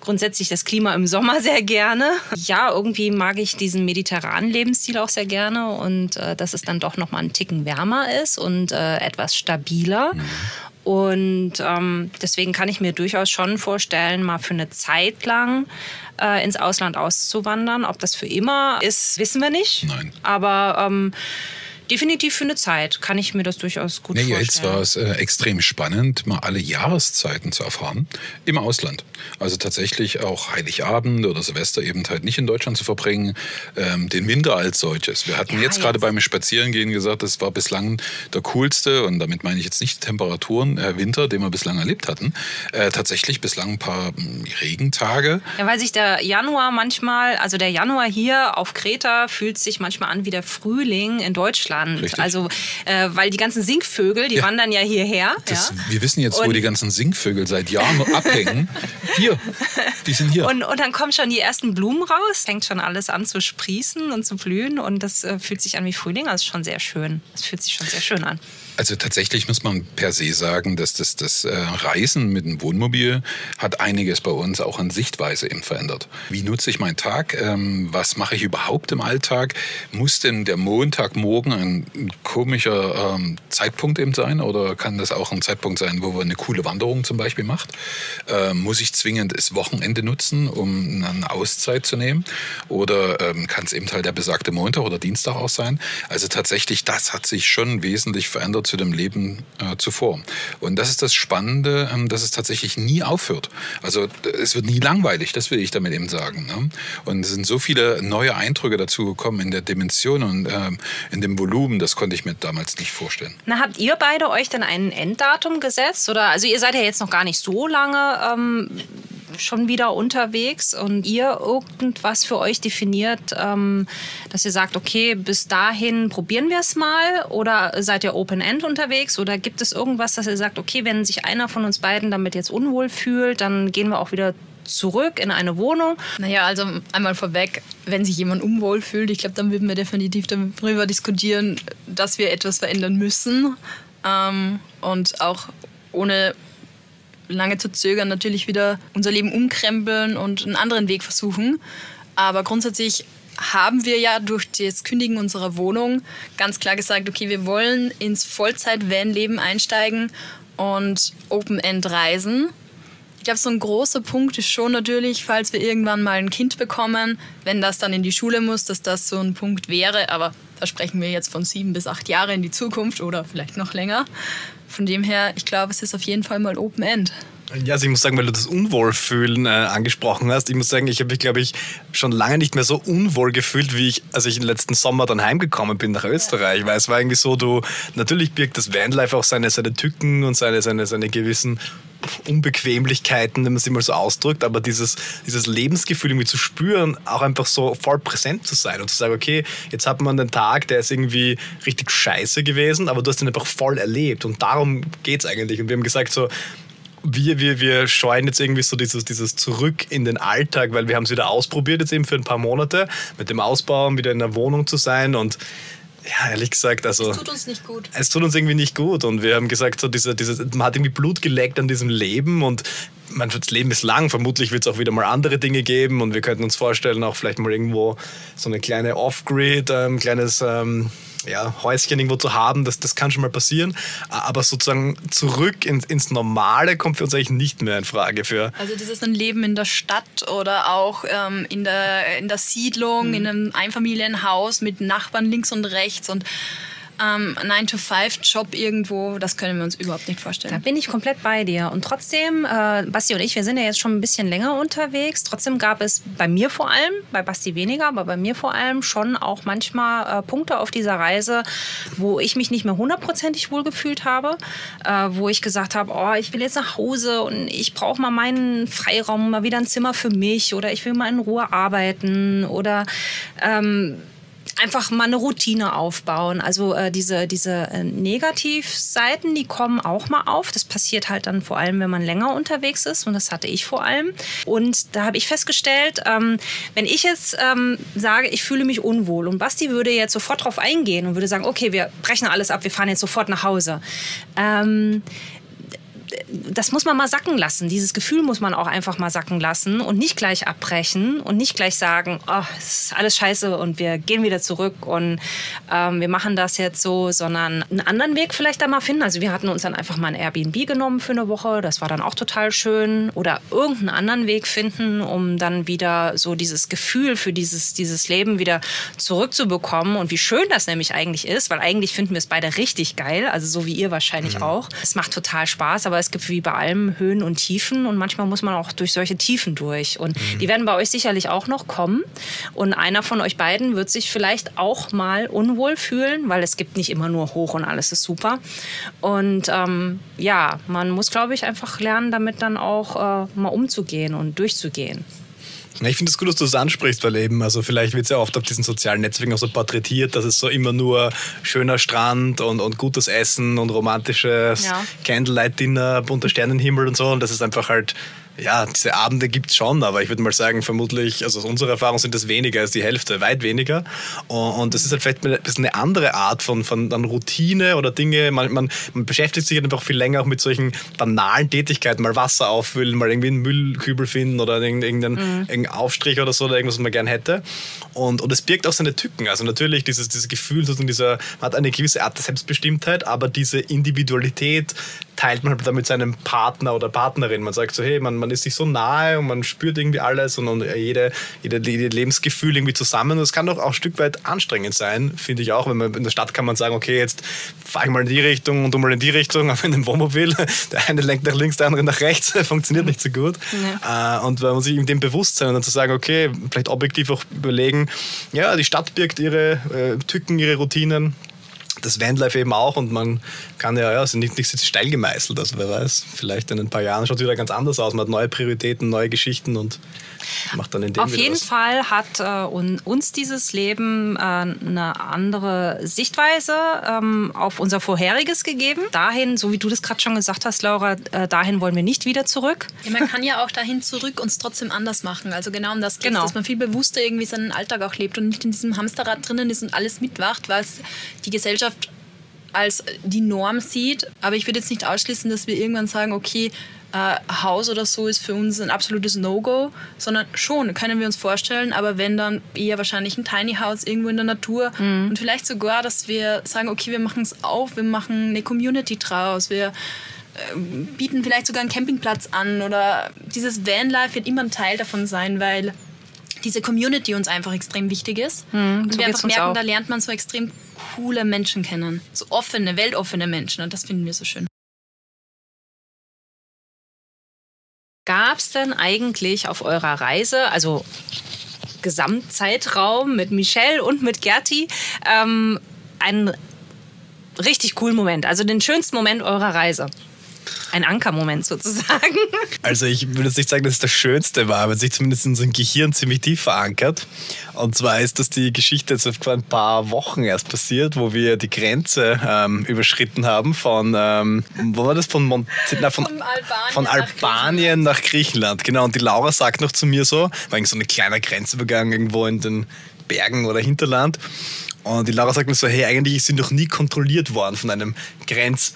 grundsätzlich das Klima im Sommer sehr gerne. Ja, irgendwie mag ich diesen mediterranen Lebensstil auch sehr gerne und äh, dass es dann doch noch mal einen Ticken wärmer ist und äh, etwas stabiler. Mhm. Und ähm, deswegen kann ich mir durchaus schon vorstellen, mal für eine Zeit lang äh, ins Ausland auszuwandern. Ob das für immer ist, wissen wir nicht. Nein. Aber ähm, definitiv für eine Zeit kann ich mir das durchaus gut nee, vorstellen. Jetzt war es äh, extrem spannend, mal alle Jahreszeiten zu erfahren im Ausland. Also tatsächlich auch Heiligabend oder Silvester eben halt nicht in Deutschland zu verbringen, ähm, den Winter als solches. Wir hatten ja, jetzt, jetzt gerade beim Spazierengehen gesagt, das war bislang der coolste und damit meine ich jetzt nicht Temperaturen, äh, Winter, den wir bislang erlebt hatten. Äh, tatsächlich bislang ein paar hm, Regentage. Ja, weil sich der Januar manchmal, also der Januar hier auf Kreta fühlt sich manchmal an wie der Frühling in Deutschland. Deutschland. Richtig. Also, äh, weil die ganzen Singvögel, die ja. wandern ja hierher. Das, ja. Wir wissen jetzt, und wo die ganzen Singvögel seit Jahren abhängen. hier, die sind hier. Und, und dann kommen schon die ersten Blumen raus, fängt schon alles an zu sprießen und zu blühen und das äh, fühlt sich an wie Frühling. Das ist schon sehr schön. Das fühlt sich schon sehr schön an. Also tatsächlich muss man per se sagen, dass das, das äh, Reisen mit dem Wohnmobil hat einiges bei uns auch an Sichtweise eben verändert. Wie nutze ich meinen Tag? Ähm, was mache ich überhaupt im Alltag? Muss denn der Montagmorgen ein komischer ähm, Zeitpunkt eben sein oder kann das auch ein Zeitpunkt sein, wo man eine coole Wanderung zum Beispiel macht? Ähm, muss ich zwingend das Wochenende nutzen, um eine Auszeit zu nehmen? Oder kann es eben halt der besagte Montag oder Dienstag auch sein? Also tatsächlich, das hat sich schon wesentlich verändert zu dem Leben äh, zuvor. Und das ist das Spannende, ähm, dass es tatsächlich nie aufhört. Also es wird nie langweilig, das will ich damit eben sagen. Ne? Und es sind so viele neue Eindrücke dazu gekommen in der Dimension und äh, in dem Volumen, das konnte ich mir damals nicht vorstellen. Na, habt ihr beide euch denn ein Enddatum gesetzt? Oder also ihr seid ja jetzt noch gar nicht so lange ähm, schon wieder unterwegs und ihr irgendwas für euch definiert, ähm, dass ihr sagt, okay, bis dahin probieren wir es mal oder seid ihr Open-End unterwegs oder gibt es irgendwas, dass ihr sagt, okay, wenn sich einer von uns beiden damit jetzt unwohl fühlt, dann gehen wir auch wieder zurück in eine Wohnung? Naja, also einmal vorweg, wenn sich jemand unwohl fühlt, ich glaube, dann würden wir definitiv darüber diskutieren, dass wir etwas verändern müssen. Ähm, und auch ohne lange zu zögern, natürlich wieder unser Leben umkrempeln und einen anderen Weg versuchen. Aber grundsätzlich haben wir ja durch das Kündigen unserer Wohnung ganz klar gesagt, okay, wir wollen ins Vollzeit-Van-Leben einsteigen und Open-End reisen. Ich glaube, so ein großer Punkt ist schon natürlich, falls wir irgendwann mal ein Kind bekommen, wenn das dann in die Schule muss, dass das so ein Punkt wäre. Aber da sprechen wir jetzt von sieben bis acht Jahre in die Zukunft oder vielleicht noch länger. Von dem her, ich glaube, es ist auf jeden Fall mal Open End. Ja, also ich muss sagen, weil du das Unwohlfühlen äh, angesprochen hast, ich muss sagen, ich habe mich, glaube ich, schon lange nicht mehr so unwohl gefühlt, wie ich, als ich im letzten Sommer dann heimgekommen bin nach Österreich. Weil es war irgendwie so, du, natürlich birgt das Vanlife auch seine, seine Tücken und seine, seine, seine gewissen Unbequemlichkeiten, wenn man sie mal so ausdrückt, aber dieses, dieses Lebensgefühl irgendwie zu spüren, auch einfach so voll präsent zu sein und zu sagen, okay, jetzt hat man einen Tag, der ist irgendwie richtig scheiße gewesen, aber du hast ihn einfach voll erlebt und darum geht es eigentlich. Und wir haben gesagt, so, wir, wir, wir scheuen jetzt irgendwie so dieses, dieses Zurück in den Alltag, weil wir haben es wieder ausprobiert jetzt eben für ein paar Monate mit dem Ausbauen, wieder in der Wohnung zu sein und ja, ehrlich gesagt, also. Es tut uns nicht gut. Es tut uns irgendwie nicht gut. Und wir haben gesagt, so diese, diese, man hat irgendwie Blut geleckt an diesem Leben und man, das Leben ist lang. Vermutlich wird es auch wieder mal andere Dinge geben und wir könnten uns vorstellen, auch vielleicht mal irgendwo so eine kleine Off-Grid, ähm, kleines. Ähm, ja, Häuschen irgendwo zu haben, das, das kann schon mal passieren. Aber sozusagen zurück ins, ins Normale kommt für uns eigentlich nicht mehr in Frage. Für also das ist ein Leben in der Stadt oder auch ähm, in, der, in der Siedlung, mhm. in einem Einfamilienhaus mit Nachbarn links und rechts und ähm, 9-to-5-Job irgendwo, das können wir uns überhaupt nicht vorstellen. Da bin ich komplett bei dir. Und trotzdem, äh, Basti und ich, wir sind ja jetzt schon ein bisschen länger unterwegs. Trotzdem gab es bei mir vor allem, bei Basti weniger, aber bei mir vor allem schon auch manchmal äh, Punkte auf dieser Reise, wo ich mich nicht mehr hundertprozentig wohlgefühlt habe, äh, wo ich gesagt habe, oh, ich will jetzt nach Hause und ich brauche mal meinen Freiraum, mal wieder ein Zimmer für mich oder ich will mal in Ruhe arbeiten oder ähm, einfach mal eine Routine aufbauen. Also äh, diese, diese äh, Negativseiten, die kommen auch mal auf. Das passiert halt dann vor allem, wenn man länger unterwegs ist. Und das hatte ich vor allem. Und da habe ich festgestellt, ähm, wenn ich jetzt ähm, sage, ich fühle mich unwohl und Basti würde jetzt sofort drauf eingehen und würde sagen, okay, wir brechen alles ab, wir fahren jetzt sofort nach Hause. Ähm, das muss man mal sacken lassen. Dieses Gefühl muss man auch einfach mal sacken lassen und nicht gleich abbrechen und nicht gleich sagen, oh, es ist alles scheiße und wir gehen wieder zurück und ähm, wir machen das jetzt so, sondern einen anderen Weg vielleicht da mal finden. Also wir hatten uns dann einfach mal ein Airbnb genommen für eine Woche. Das war dann auch total schön. Oder irgendeinen anderen Weg finden, um dann wieder so dieses Gefühl für dieses, dieses Leben wieder zurückzubekommen. Und wie schön das nämlich eigentlich ist, weil eigentlich finden wir es beide richtig geil. Also so wie ihr wahrscheinlich mhm. auch. Es macht total Spaß, aber es gibt wie bei allem Höhen und Tiefen und manchmal muss man auch durch solche Tiefen durch. Und mhm. die werden bei euch sicherlich auch noch kommen. Und einer von euch beiden wird sich vielleicht auch mal unwohl fühlen, weil es gibt nicht immer nur hoch und alles ist super. Und ähm, ja, man muss, glaube ich, einfach lernen, damit dann auch äh, mal umzugehen und durchzugehen. Ich finde es gut, dass du das ansprichst, weil eben, also vielleicht wird es ja oft auf diesen sozialen Netzwerken auch so porträtiert, dass es so immer nur schöner Strand und, und gutes Essen und romantisches ja. Candlelight-Dinner, bunter Sternenhimmel und so. Und das ist einfach halt ja, diese Abende gibt es schon, aber ich würde mal sagen, vermutlich, also aus unserer Erfahrung sind das weniger als die Hälfte, weit weniger. Und das ist halt vielleicht ein bisschen eine andere Art von, von dann Routine oder Dinge. Man, man, man beschäftigt sich halt einfach viel länger auch mit solchen banalen Tätigkeiten, mal Wasser auffüllen, mal irgendwie einen Müllkübel finden oder irgendeinen, mhm. irgendeinen Aufstrich oder so oder irgendwas, was man gern hätte. Und, und es birgt auch seine Tücken. Also natürlich dieses, dieses Gefühl, dieser, man hat eine gewisse Art der Selbstbestimmtheit, aber diese Individualität teilt man halt dann mit seinem Partner oder Partnerin. Man sagt so, hey, man, man ist sich so nahe und man spürt irgendwie alles und, und jede, jede, jede Lebensgefühl irgendwie zusammen. Und das kann doch auch ein Stück weit anstrengend sein, finde ich auch. Wenn man in der Stadt kann man sagen, okay, jetzt fahre ich mal in die Richtung und du mal in die Richtung, aber in dem Wohnmobil, der eine lenkt nach links, der andere nach rechts, funktioniert nicht so gut. Ja. Äh, und wenn man sich in dem Bewusstsein und dann zu sagen, okay, vielleicht objektiv auch überlegen, ja, die Stadt birgt ihre äh, Tücken, ihre Routinen das Vanlife eben auch und man kann ja, ja, sind nicht, nicht steil gemeißelt, also wer weiß, vielleicht in ein paar Jahren schaut es wieder ganz anders aus, man hat neue Prioritäten, neue Geschichten und macht dann in dem Auf jeden was. Fall hat äh, uns dieses Leben äh, eine andere Sichtweise ähm, auf unser vorheriges gegeben. Dahin, so wie du das gerade schon gesagt hast, Laura, äh, dahin wollen wir nicht wieder zurück. Ja, man kann ja auch dahin zurück uns trotzdem anders machen. Also genau um das geht genau. dass man viel bewusster irgendwie seinen Alltag auch lebt und nicht in diesem Hamsterrad drinnen ist und alles mitwacht, weil die Gesellschaft als die Norm sieht. Aber ich würde jetzt nicht ausschließen, dass wir irgendwann sagen, okay, äh, Haus oder so ist für uns ein absolutes No-Go, sondern schon können wir uns vorstellen, aber wenn dann eher wahrscheinlich ein Tiny House irgendwo in der Natur mhm. und vielleicht sogar, dass wir sagen, okay, wir machen es auf, wir machen eine Community draus, wir äh, bieten vielleicht sogar einen Campingplatz an oder dieses Vanlife wird immer ein Teil davon sein, weil diese Community uns einfach extrem wichtig ist. Mhm, und wir einfach merken, da lernt man so extrem coole Menschen kennen. So offene, weltoffene Menschen. Und das finden wir so schön. Gab es denn eigentlich auf eurer Reise, also Gesamtzeitraum mit Michelle und mit Gerti, ähm, einen richtig coolen Moment, also den schönsten Moment eurer Reise? Ein Ankermoment sozusagen. Also ich würde jetzt nicht sagen, dass es das Schönste war, aber sich zumindest in unserem Gehirn ziemlich tief verankert. Und zwar ist das die Geschichte jetzt vor ein paar Wochen erst passiert, wo wir die Grenze ähm, überschritten haben von, ähm, wo war das? Von, Mont na, von, von Albanien, von Albanien nach, Griechenland. nach, Griechenland. Genau, und die Laura sagt noch zu mir so, war so eine kleine Grenzübergang irgendwo in den Bergen oder Hinterland. Und die Laura sagt mir so, hey, eigentlich sie noch nie kontrolliert worden von einem Grenz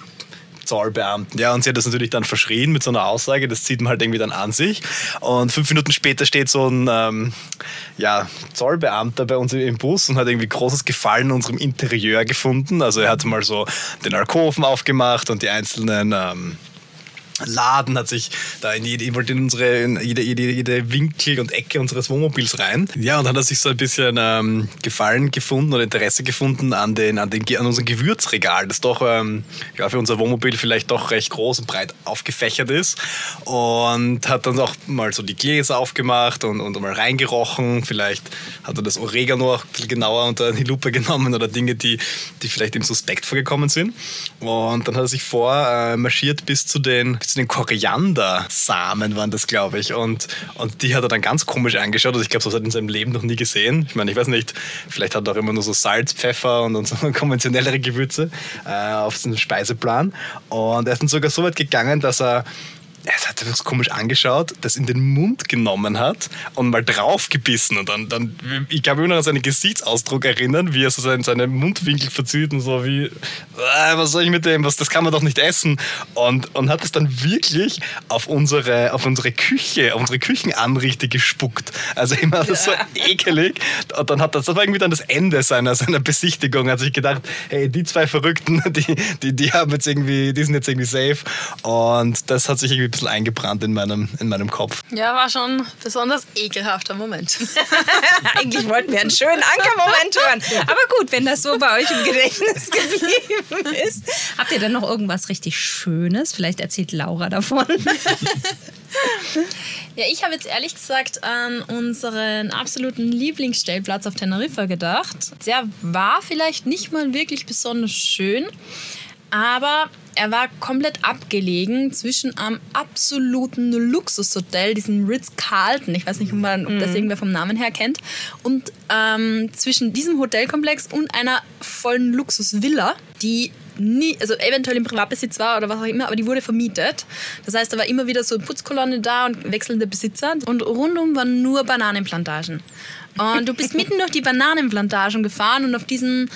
Zollbeamten. Ja, und sie hat das natürlich dann verschrien mit so einer Aussage, das zieht man halt irgendwie dann an sich. Und fünf Minuten später steht so ein ähm, ja, Zollbeamter bei uns im Bus und hat irgendwie großes Gefallen in unserem Interieur gefunden. Also er hat mal so den Alkoven aufgemacht und die einzelnen ähm, Laden, hat sich da in, jede, in unsere, in jede, jede, jede Winkel und Ecke unseres Wohnmobils rein. Ja, und dann hat er sich so ein bisschen ähm, Gefallen gefunden oder Interesse gefunden an, den, an, den, an unserem Gewürzregal, das doch ähm, ja, für unser Wohnmobil vielleicht doch recht groß und breit aufgefächert ist. Und hat dann auch mal so die Gläser aufgemacht und, und mal reingerochen. Vielleicht hat er das Oregano auch ein genauer unter die Lupe genommen oder Dinge, die, die vielleicht ihm suspekt vorgekommen sind. Und dann hat er sich vormarschiert äh, bis zu den zu den Koriandersamen waren das, glaube ich. Und, und die hat er dann ganz komisch angeschaut. Also ich glaube, so hat er in seinem Leben noch nie gesehen. Ich meine, ich weiß nicht, vielleicht hat er auch immer nur so Salz, Pfeffer und, und so konventionellere Gewürze äh, auf seinem Speiseplan. Und er ist dann sogar so weit gegangen, dass er es hat das komisch angeschaut, das in den Mund genommen hat und mal draufgebissen. Und dann, dann ich kann mich nur an seinen Gesichtsausdruck erinnern, wie er so seinen, seine Mundwinkel verzieht und so wie, äh, was soll ich mit dem, was, das kann man doch nicht essen. Und, und hat es dann wirklich auf unsere, auf unsere Küche, auf unsere Küchenanrichte gespuckt. Also immer das so ekelig. Und dann hat das, das war irgendwie dann das Ende seiner, seiner Besichtigung. Hat sich gedacht, hey, die zwei Verrückten, die, die, die haben jetzt irgendwie, die sind jetzt irgendwie safe. Und das hat sich irgendwie bisschen eingebrannt in meinem, in meinem Kopf. Ja, war schon ein besonders ekelhafter Moment. Eigentlich wollten wir einen schönen Ankermoment hören. Aber gut, wenn das so bei euch im Gedächtnis geblieben ist. Habt ihr denn noch irgendwas richtig Schönes? Vielleicht erzählt Laura davon. Ja, ich habe jetzt ehrlich gesagt an unseren absoluten Lieblingsstellplatz auf Teneriffa gedacht. Der war vielleicht nicht mal wirklich besonders schön, aber er war komplett abgelegen zwischen einem absoluten Luxushotel, diesem Ritz-Carlton, ich weiß nicht, ob, man, ob das mhm. irgendwer vom Namen her kennt, und ähm, zwischen diesem Hotelkomplex und einer vollen Luxusvilla, die nie, also eventuell im Privatbesitz war oder was auch immer, aber die wurde vermietet. Das heißt, da war immer wieder so eine Putzkolonne da und wechselnde Besitzer und rundum waren nur Bananenplantagen. Und du bist mitten durch die Bananenplantagen gefahren und auf diesen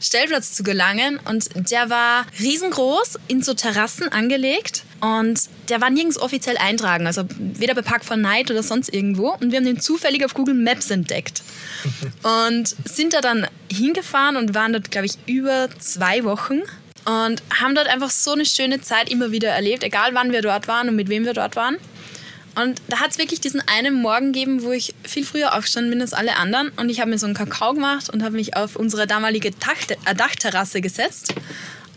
Stellplatz zu gelangen. Und der war riesengroß, in so Terrassen angelegt. Und der war nirgends offiziell eintragen, also weder bei Park for Night oder sonst irgendwo. Und wir haben den zufällig auf Google Maps entdeckt. Und sind da dann hingefahren und waren dort, glaube ich, über zwei Wochen. Und haben dort einfach so eine schöne Zeit immer wieder erlebt, egal wann wir dort waren und mit wem wir dort waren. Und da hat es wirklich diesen einen Morgen gegeben, wo ich viel früher aufgestanden bin als alle anderen. Und ich habe mir so einen Kakao gemacht und habe mich auf unsere damalige Dach äh, Dachterrasse gesetzt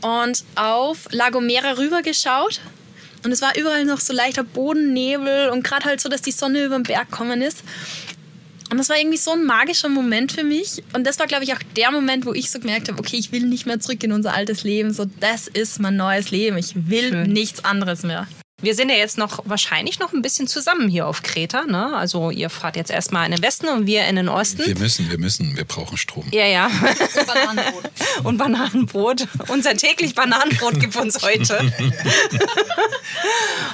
und auf Lagomera rübergeschaut. Und es war überall noch so leichter Bodennebel und gerade halt so, dass die Sonne über den Berg gekommen ist. Und das war irgendwie so ein magischer Moment für mich. Und das war, glaube ich, auch der Moment, wo ich so gemerkt habe, okay, ich will nicht mehr zurück in unser altes Leben. So, das ist mein neues Leben. Ich will Schön. nichts anderes mehr. Wir sind ja jetzt noch wahrscheinlich noch ein bisschen zusammen hier auf Kreta. Ne? Also ihr fahrt jetzt erstmal in den Westen und wir in den Osten. Wir müssen, wir müssen, wir brauchen Strom. Ja, ja. Und Bananenbrot. und Bananenbrot. Unser täglich Bananenbrot gibt uns heute.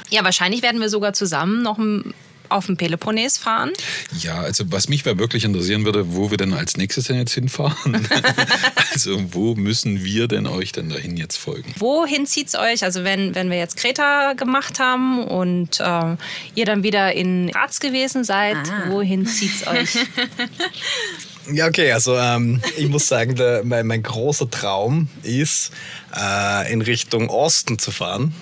ja, wahrscheinlich werden wir sogar zusammen noch ein auf dem Peloponnes fahren? Ja, also was mich wirklich interessieren würde, wo wir denn als nächstes denn jetzt hinfahren. also wo müssen wir denn euch denn dahin jetzt folgen? Wohin zieht es euch? Also wenn, wenn wir jetzt Kreta gemacht haben und äh, ihr dann wieder in Graz gewesen seid, ah. wohin zieht es euch? Ja, okay, also ähm, ich muss sagen, der, mein, mein, großer Traum ist, äh, in Richtung Osten zu fahren.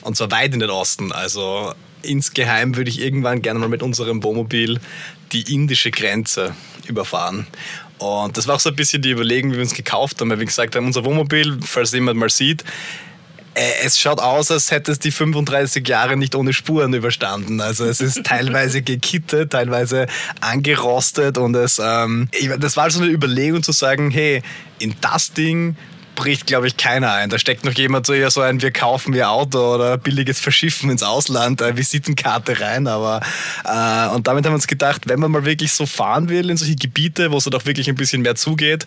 Und zwar weit in den Osten. Also insgeheim würde ich irgendwann gerne mal mit unserem Wohnmobil die indische Grenze überfahren. Und das war auch so ein bisschen die Überlegung, wie wir uns gekauft haben, weil wir gesagt haben, unser Wohnmobil, falls jemand mal sieht, äh, es schaut aus, als hätte es die 35 Jahre nicht ohne Spuren überstanden. Also es ist teilweise gekittet, teilweise angerostet und es, ähm, das war so eine Überlegung zu sagen, hey, in das Ding bricht, glaube ich, keiner ein. Da steckt noch jemand so eher so ein, wir kaufen ihr Auto oder billiges Verschiffen ins Ausland, äh, Visitenkarte rein. Aber äh, und damit haben wir uns gedacht, wenn man mal wirklich so fahren will in solche Gebiete, wo es auch wirklich ein bisschen mehr zugeht,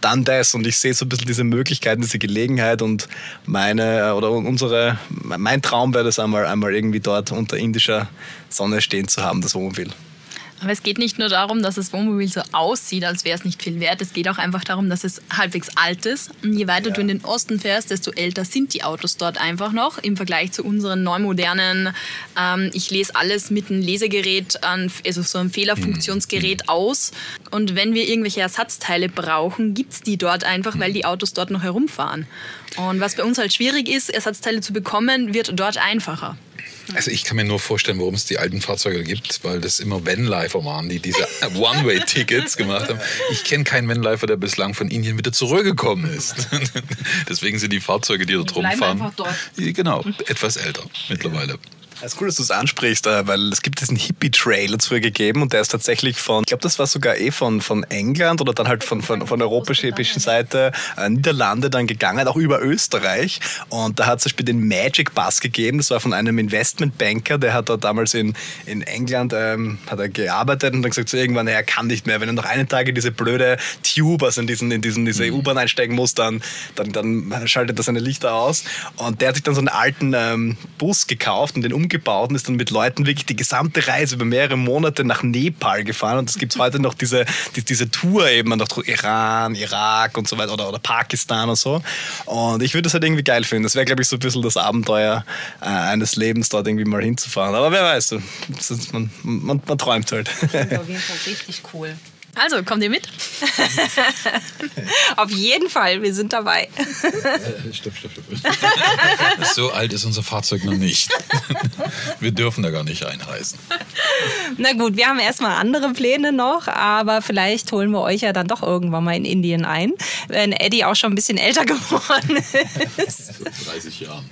dann das. Und ich sehe so ein bisschen diese Möglichkeit, diese Gelegenheit und meine äh, oder unsere, mein Traum wäre das einmal, einmal irgendwie dort unter indischer Sonne stehen zu haben, das Wohnmobil. Aber es geht nicht nur darum, dass das Wohnmobil so aussieht, als wäre es nicht viel wert. Es geht auch einfach darum, dass es halbwegs alt ist. Und je weiter ja. du in den Osten fährst, desto älter sind die Autos dort einfach noch im Vergleich zu unseren neumodernen. Ähm, ich lese alles mit einem Lesegerät, also so einem Fehlerfunktionsgerät mhm. aus. Und wenn wir irgendwelche Ersatzteile brauchen, gibt es die dort einfach, weil die Autos dort noch herumfahren. Und was bei uns halt schwierig ist, Ersatzteile zu bekommen, wird dort einfacher. Also ich kann mir nur vorstellen, warum es die alten Fahrzeuge gibt, weil das immer Vanlifer waren, die diese One-Way-Tickets gemacht haben. Ich kenne keinen Vanlifer, der bislang von Indien wieder zurückgekommen ist. Deswegen sind die Fahrzeuge, die dort rumfahren, genau, etwas älter mittlerweile. Es ist cool, dass du es ansprichst, äh, weil es gibt diesen Hippie-Trail dazu gegeben und der ist tatsächlich von, ich glaube, das war sogar eh von, von England oder dann halt von, von, von der europäischen Seite, äh, Niederlande dann gegangen, auch über Österreich. Und da hat es zum Beispiel den Magic Bus gegeben, das war von einem Investmentbanker, der hat da damals in, in England ähm, hat er gearbeitet und dann gesagt, so irgendwann, er kann nicht mehr, wenn er noch einen Tag in diese blöde Tube, also in, diesen, in diesen, diese mhm. U-Bahn einsteigen muss, dann, dann, dann schaltet er seine Lichter aus. Und der hat sich dann so einen alten ähm, Bus gekauft und den umgekehrt umgebaut und ist dann mit Leuten wirklich die gesamte Reise über mehrere Monate nach Nepal gefahren. Und es gibt heute noch diese, die, diese Tour eben nach Iran, Irak und so weiter oder, oder Pakistan und so. Und ich würde das halt irgendwie geil finden. Das wäre, glaube ich, so ein bisschen das Abenteuer äh, eines Lebens, dort irgendwie mal hinzufahren. Aber wer weiß, man, man, man, träumt halt. Das ist auf jeden Fall richtig cool. Also, kommt ihr mit? Auf jeden Fall, wir sind dabei. Äh, stopp, stopp, stopp. So alt ist unser Fahrzeug noch nicht. Wir dürfen da gar nicht einreisen. Na gut, wir haben erstmal andere Pläne noch, aber vielleicht holen wir euch ja dann doch irgendwann mal in Indien ein, wenn Eddie auch schon ein bisschen älter geworden ist. 30 Jahren.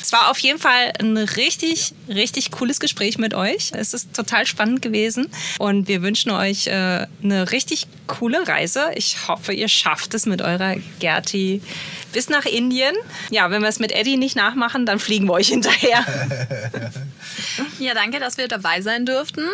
Es war auf jeden Fall ein richtig, richtig cooles Gespräch mit euch. Es ist total spannend gewesen und wir wünschen euch äh, eine richtig coole Reise. Ich hoffe, ihr schafft es mit eurer Gerti bis nach Indien. Ja, wenn wir es mit Eddie nicht nachmachen, dann fliegen wir euch hinterher. ja, danke, dass wir dabei sein durften.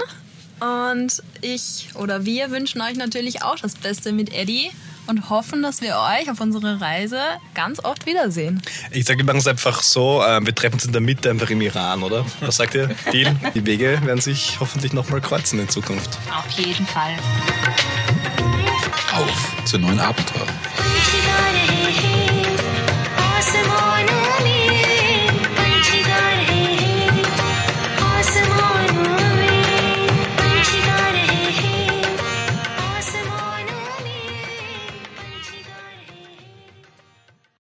Und ich oder wir wünschen euch natürlich auch das Beste mit Eddie und hoffen, dass wir euch auf unserer Reise ganz oft wiedersehen. Ich sage, wir machen es einfach so, äh, wir treffen uns in der Mitte einfach im Iran, oder? Was sagt ihr? Deal? Die Wege werden sich hoffentlich nochmal kreuzen in Zukunft. Auf jeden Fall. Auf zu neuen Abenteuern.